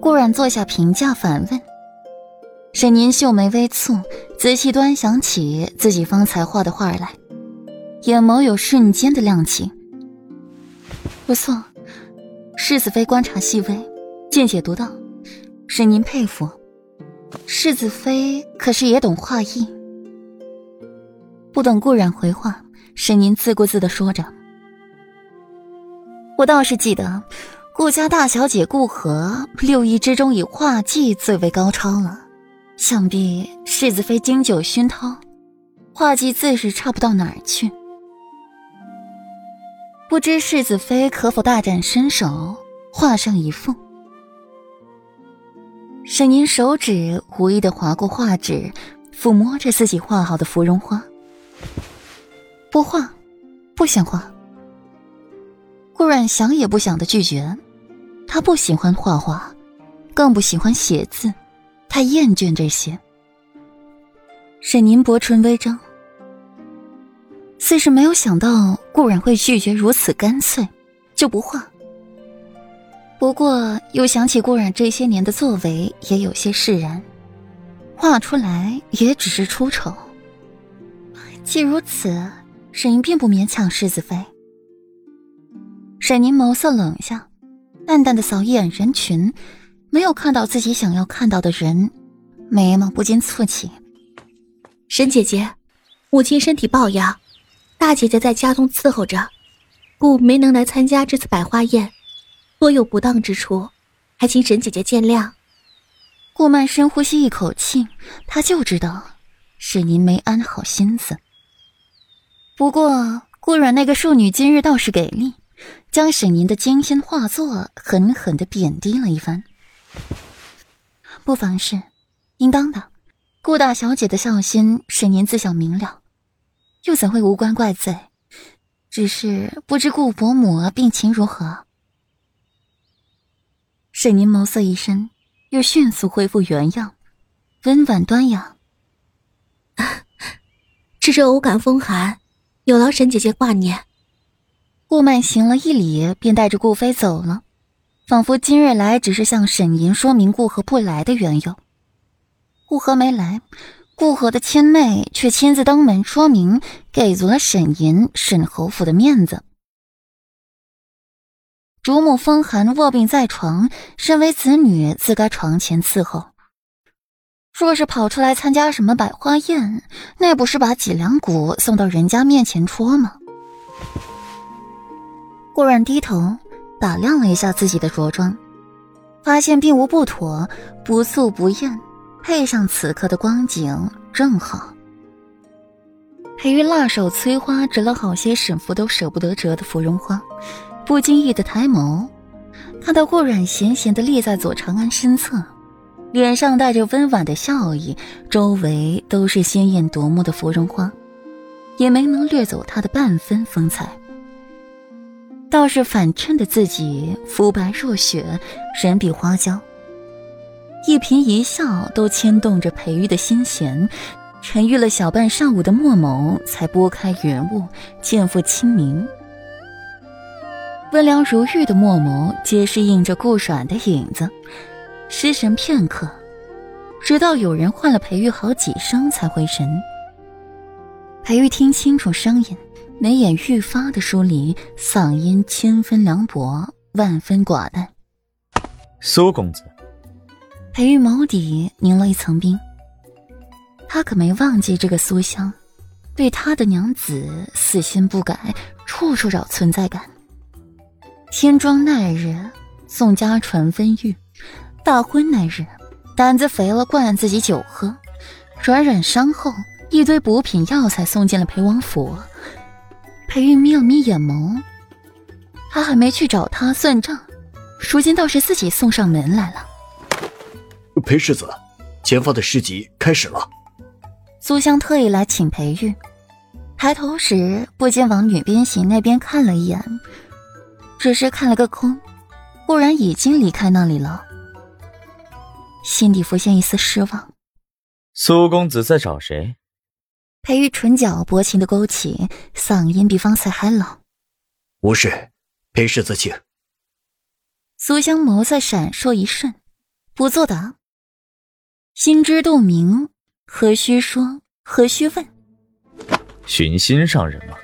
顾然坐下评价反问。沈宁秀眉微蹙，仔细端详起自己方才画的画来，眼眸有瞬间的亮起。不错，世子妃观察细微，见解独到，沈宁佩服。世子妃可是也懂画艺？不等顾然回话，沈宁自顾自的说着：“我倒是记得，顾家大小姐顾和六艺之中以画技最为高超了。想必世子妃经久熏陶，画技自是差不到哪儿去。不知世子妃可否大展身手，画上一幅？”沈宁手指无意的划过画纸，抚摸着自己画好的芙蓉花。不画，不想画。顾阮想也不想的拒绝，他不喜欢画画，更不喜欢写字，他厌倦这些。沈宁薄唇微张，似是没有想到顾阮会拒绝如此干脆，就不画。不过又想起顾染这些年的作为，也有些释然。画出来也只是出丑。既如此，沈莹并不勉强世子妃。沈宁眸色冷下，淡淡的扫一眼人群，没有看到自己想要看到的人，眉毛不禁蹙起。沈姐姐，母亲身体抱恙，大姐姐在家中伺候着，故没能来参加这次百花宴。多有不当之处，还请沈姐姐见谅。顾曼深呼吸一口气，她就知道是您没安好心思。不过顾阮那个庶女今日倒是给力，将沈宁的精心画作狠狠的贬低了一番。不妨事，应当的。顾大小姐的孝心，沈宁自晓明了，又怎会无关怪罪？只是不知顾伯母病情如何。沈宁眸色一深，又迅速恢复原样，温婉端雅。只是偶感风寒，有劳沈姐姐挂念。顾曼行了一礼，便带着顾飞走了，仿佛今日来只是向沈吟说明顾河不来的缘由。顾河没来，顾河的亲妹却亲自登门说明，给足了沈吟、沈侯府的面子。主母风寒卧病在床，身为子女自该床前伺候。若是跑出来参加什么百花宴，那不是把脊梁骨送到人家面前戳吗？顾然低头打量了一下自己的着装，发现并无不妥，不素不艳，配上此刻的光景正好。裴玉辣手催花，折了好些沈父都舍不得折的芙蓉花。不经意的抬眸，看到顾阮闲闲的立在左长安身侧，脸上带着温婉的笑意，周围都是鲜艳夺目的芙蓉花，也没能掠走他的半分风采，倒是反衬的自己肤白若雪，人比花娇，一颦一笑都牵动着裴玉的心弦，沉郁了小半上午的墨眸才拨开云雾，见复清明。温凉如玉的墨眸，皆是映着顾阮的影子。失神片刻，直到有人唤了裴玉好几声，才回神。裴玉听清楚声音，眉眼愈发的疏离，嗓音千分凉薄，万分寡淡。苏公子。裴玉眸底凝了一层冰。他可没忘记这个苏香，对他的娘子死心不改，处处找存在感。天庄那日宋家传婚玉，大婚那日胆子肥了灌自己酒喝，软软伤后一堆补品药材送进了裴王府。裴玉眯了眯眼眸，他还没去找他算账，如今倒是自己送上门来了。裴世子，前方的诗集开始了。苏香特意来请裴玉，抬头时不禁往女宾席那边看了一眼。只是看了个空，忽然已经离开那里了。心底浮现一丝失望。苏公子在找谁？裴玉唇角薄情的勾起，嗓音比方才还冷。无事，裴氏子请。苏香眸在闪烁一瞬，不作答。心知肚明，何须说？何须问？寻心上人吗？